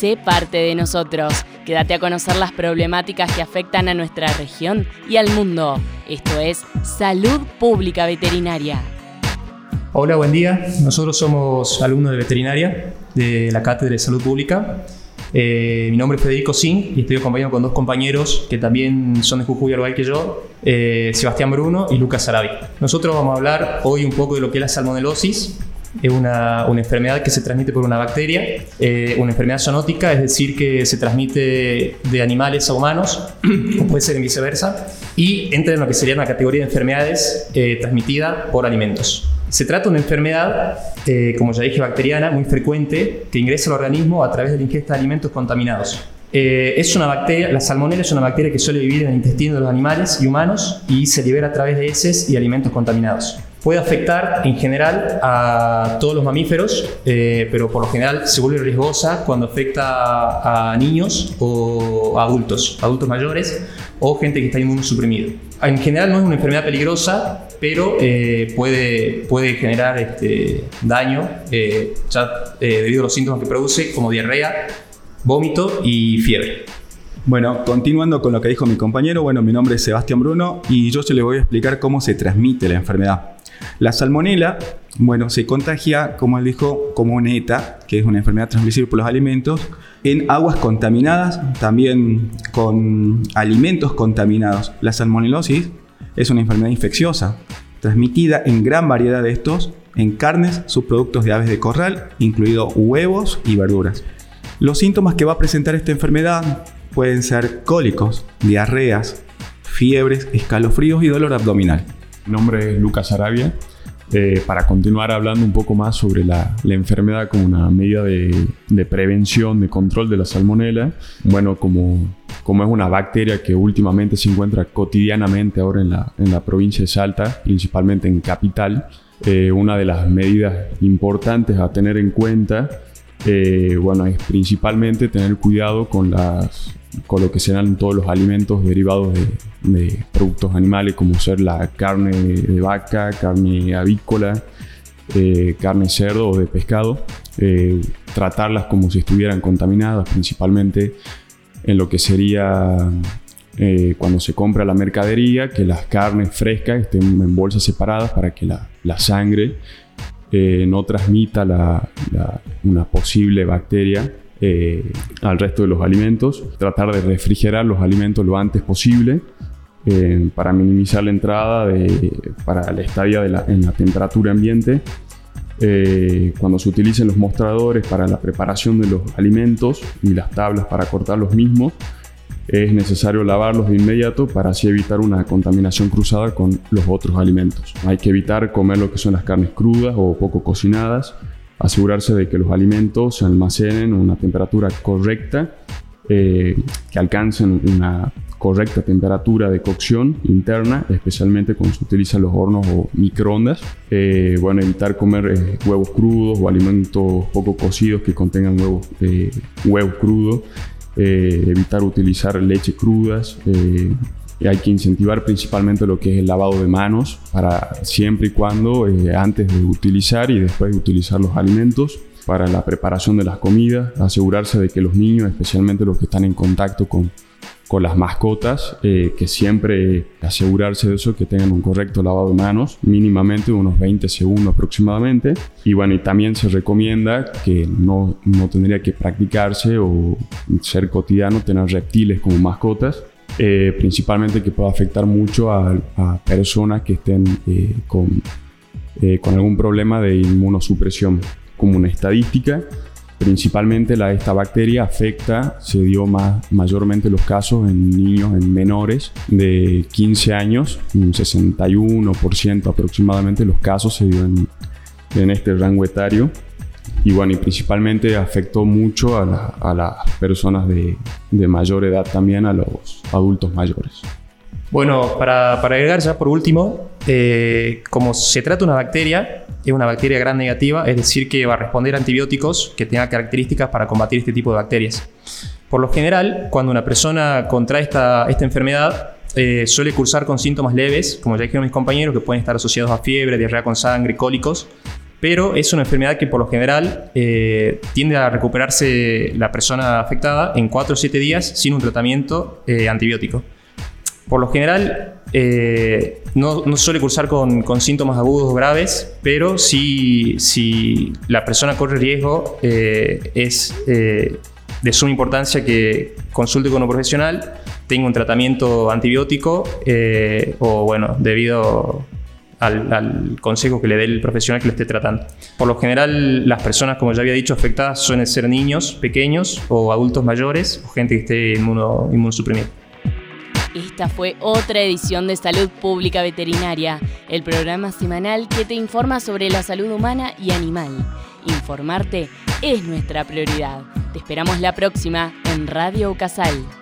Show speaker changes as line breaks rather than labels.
sé parte de nosotros. Quédate a conocer las problemáticas que afectan a nuestra región y al mundo. Esto es Salud Pública Veterinaria.
Hola, buen día. Nosotros somos alumnos de veterinaria de la Cátedra de Salud Pública. Eh, mi nombre es Federico Sin y estoy acompañado con dos compañeros que también son de Jujuy, al igual que yo, eh, Sebastián Bruno y Lucas Sarabi. Nosotros vamos a hablar hoy un poco de lo que es la salmonelosis, es una, enfermedad que se transmite por una bacteria, eh, una enfermedad zoonótica, es decir, que se transmite de animales a humanos, o puede ser en viceversa, y entra en lo que sería una categoría de enfermedades eh, transmitida por alimentos. Se trata de una enfermedad, eh, como ya dije, bacteriana, muy frecuente, que ingresa al organismo a través de la ingesta de alimentos contaminados. Eh, es una bacteria, la salmonella es una bacteria que suele vivir en el intestino de los animales y humanos y se libera a través de heces y alimentos contaminados puede afectar en general a todos los mamíferos, eh, pero por lo general se vuelve riesgosa cuando afecta a niños o adultos, adultos mayores o gente que está inmunosuprimido. En general no es una enfermedad peligrosa, pero eh, puede, puede generar este, daño eh, debido a los síntomas que produce, como diarrea, vómito y fiebre.
Bueno, continuando con lo que dijo mi compañero, bueno, mi nombre es Sebastián Bruno y yo se le voy a explicar cómo se transmite la enfermedad. La salmonela, bueno, se contagia, como él dijo, como una que es una enfermedad transmisible por los alimentos, en aguas contaminadas, también con alimentos contaminados. La salmonelosis es una enfermedad infecciosa, transmitida en gran variedad de estos en carnes, subproductos de aves de corral, incluidos huevos y verduras. Los síntomas que va a presentar esta enfermedad pueden ser cólicos, diarreas, fiebres, escalofríos y dolor abdominal.
Mi nombre es Lucas Arabia. Eh, para continuar hablando un poco más sobre la, enfermedad como una medida de, prevención, de control de la salmonela, bueno, como, como es una bacteria que últimamente se encuentra cotidianamente ahora en la, en la provincia de Salta, principalmente en Capital, eh, una de las medidas importantes a tener en cuenta eh, bueno, es principalmente tener cuidado con, las, con lo que serán todos los alimentos derivados de, productos animales, como ser la carne de vaca, carne avícola, eh, carne cerdo o de pescado. Eh, tratarlas como si estuvieran contaminadas, principalmente en lo que sería cuando se compra la mercadería, que las carnes frescas estén en bolsas separadas para que la, sangre eh, no transmita una posible bacteria eh, al resto de los alimentos. Tratar de refrigerar los alimentos lo antes posible eh, para minimizar la entrada para la estadía en la temperatura ambiente. cuando se utilicen los mostradores para la preparación de los alimentos y las tablas para cortar los mismos, es necesario lavarlos de inmediato para así evitar una contaminación cruzada con los otros alimentos. Hay que evitar comer lo que son las carnes crudas o poco cocinadas, asegurarse de que los alimentos se almacenen a una temperatura correcta, eh, que alcancen una correcta temperatura de cocción interna, especialmente cuando se utilizan los hornos o microondas. Eh, bueno, evitar comer eh, huevos crudos o alimentos poco cocidos que contengan huevos, huevos crudos evitar utilizar leche crudas. Eh, hay que incentivar principalmente lo que es el lavado de manos para siempre y cuando eh, antes de utilizar y después de utilizar los alimentos para la preparación de las comidas, asegurarse de que los niños, especialmente los que están en contacto con con las mascotas, eh, que siempre asegurarse de eso, que tengan un correcto lavado de manos, mínimamente unos 20 segundos aproximadamente. Y bueno, y también se recomienda que no, no tendría que practicarse o ser cotidiano tener reptiles como mascotas, eh, principalmente que pueda afectar mucho a, personas que estén eh, con, con algún problema de inmunosupresión. Como una estadística, Principalmente la, esta bacteria afecta, se dio más, mayormente los casos en niños, en menores de 15 años, un 61% aproximadamente los casos se dio en, en este rango etario. Y bueno, y principalmente afectó mucho a, a las personas de, de mayor edad también, a los adultos mayores.
Bueno, para, para agregar ya por último, eh, como se trata de una bacteria, es una bacteria gran negativa, es decir, que va a responder a antibióticos que tengan características para combatir este tipo de bacterias. Por lo general, cuando una persona contrae esta, esta enfermedad, eh, suele cursar con síntomas leves, como ya dijeron mis compañeros, que pueden estar asociados a fiebre, diarrea con sangre, cólicos, pero es una enfermedad que por lo general eh, tiende a recuperarse la persona afectada en 4 o 7 días sin un tratamiento eh, antibiótico. Por lo general, eh, no, no, suele cursar con, síntomas agudos o graves, pero si, si la persona corre riesgo, es de suma importancia que consulte con un profesional, tenga un tratamiento antibiótico o, bueno, debido al, consejo que le dé el profesional que le esté tratando. Por lo general, las personas, como ya había dicho, afectadas suelen ser niños pequeños o adultos mayores o gente que esté inmuno, inmunosuprimida.
Esta fue otra edición de Salud Pública Veterinaria, el programa semanal que te informa sobre la salud humana y animal. Informarte es nuestra prioridad. Te esperamos la próxima en Radio Casal.